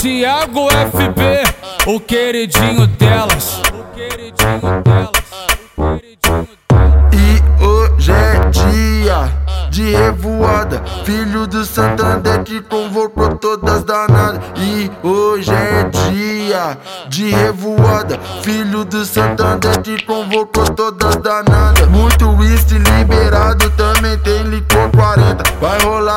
Tiago FB, o queridinho delas. O queridinho delas. E hoje é dia de revoada. Filho do Santander que convocou todas danadas. E hoje é dia de revoada. Filho do Santander que convocou todas danadas. Muito whisky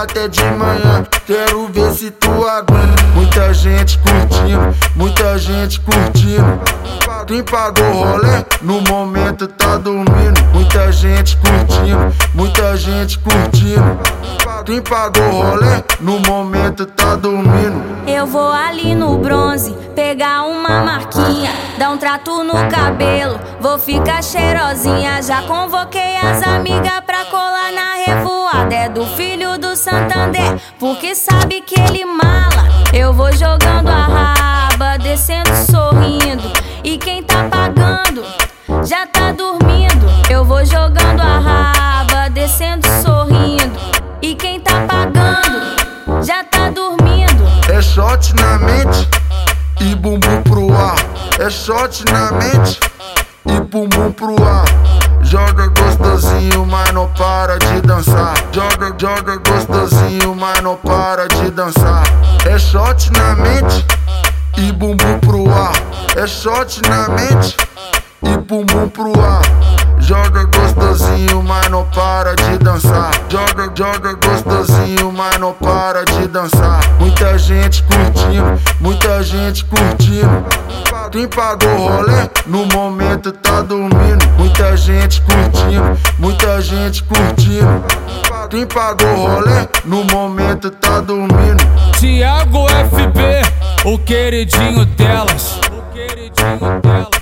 até de manhã, quero ver se tu aguenta. Muita gente curtindo, muita gente curtindo. Quem pagou rolê no momento tá dormindo. Muita gente curtindo, muita gente curtindo. Quem pagou rolê no momento tá dormindo. Eu vou ali no bronze pegar uma marquinha, dar um trato no cabelo, vou ficar cheirosinha. Já convoquei as amigas pra colar na revoada. É do filho do Santander, porque sabe que ele mala. Eu vou jogando a raba, descendo sorrindo. E quem tá pagando já tá dormindo. Eu vou jogando a raba, descendo sorrindo. E quem tá pagando já tá dormindo. É shot na mente e bumbum pro ar. É shot na mente e bumbum pro ar. Joga gostosinho, mas não para de dançar. Joga, joga gostosinho, mas não para de dançar. É shot na mente e bumbum pro ar. É shot na mente e bumbum pro ar. Joga gostosinho, mas não para de dançar. Joga, joga gostosinho, mas não para de dançar. Muita gente curtindo, muita gente curtindo. Quem pagou rolê no momento tá dormindo. Muita gente curtindo, muita gente curtindo. Quem pagou rolê no momento tá dormindo. Tiago FB, o queridinho delas. O queridinho delas.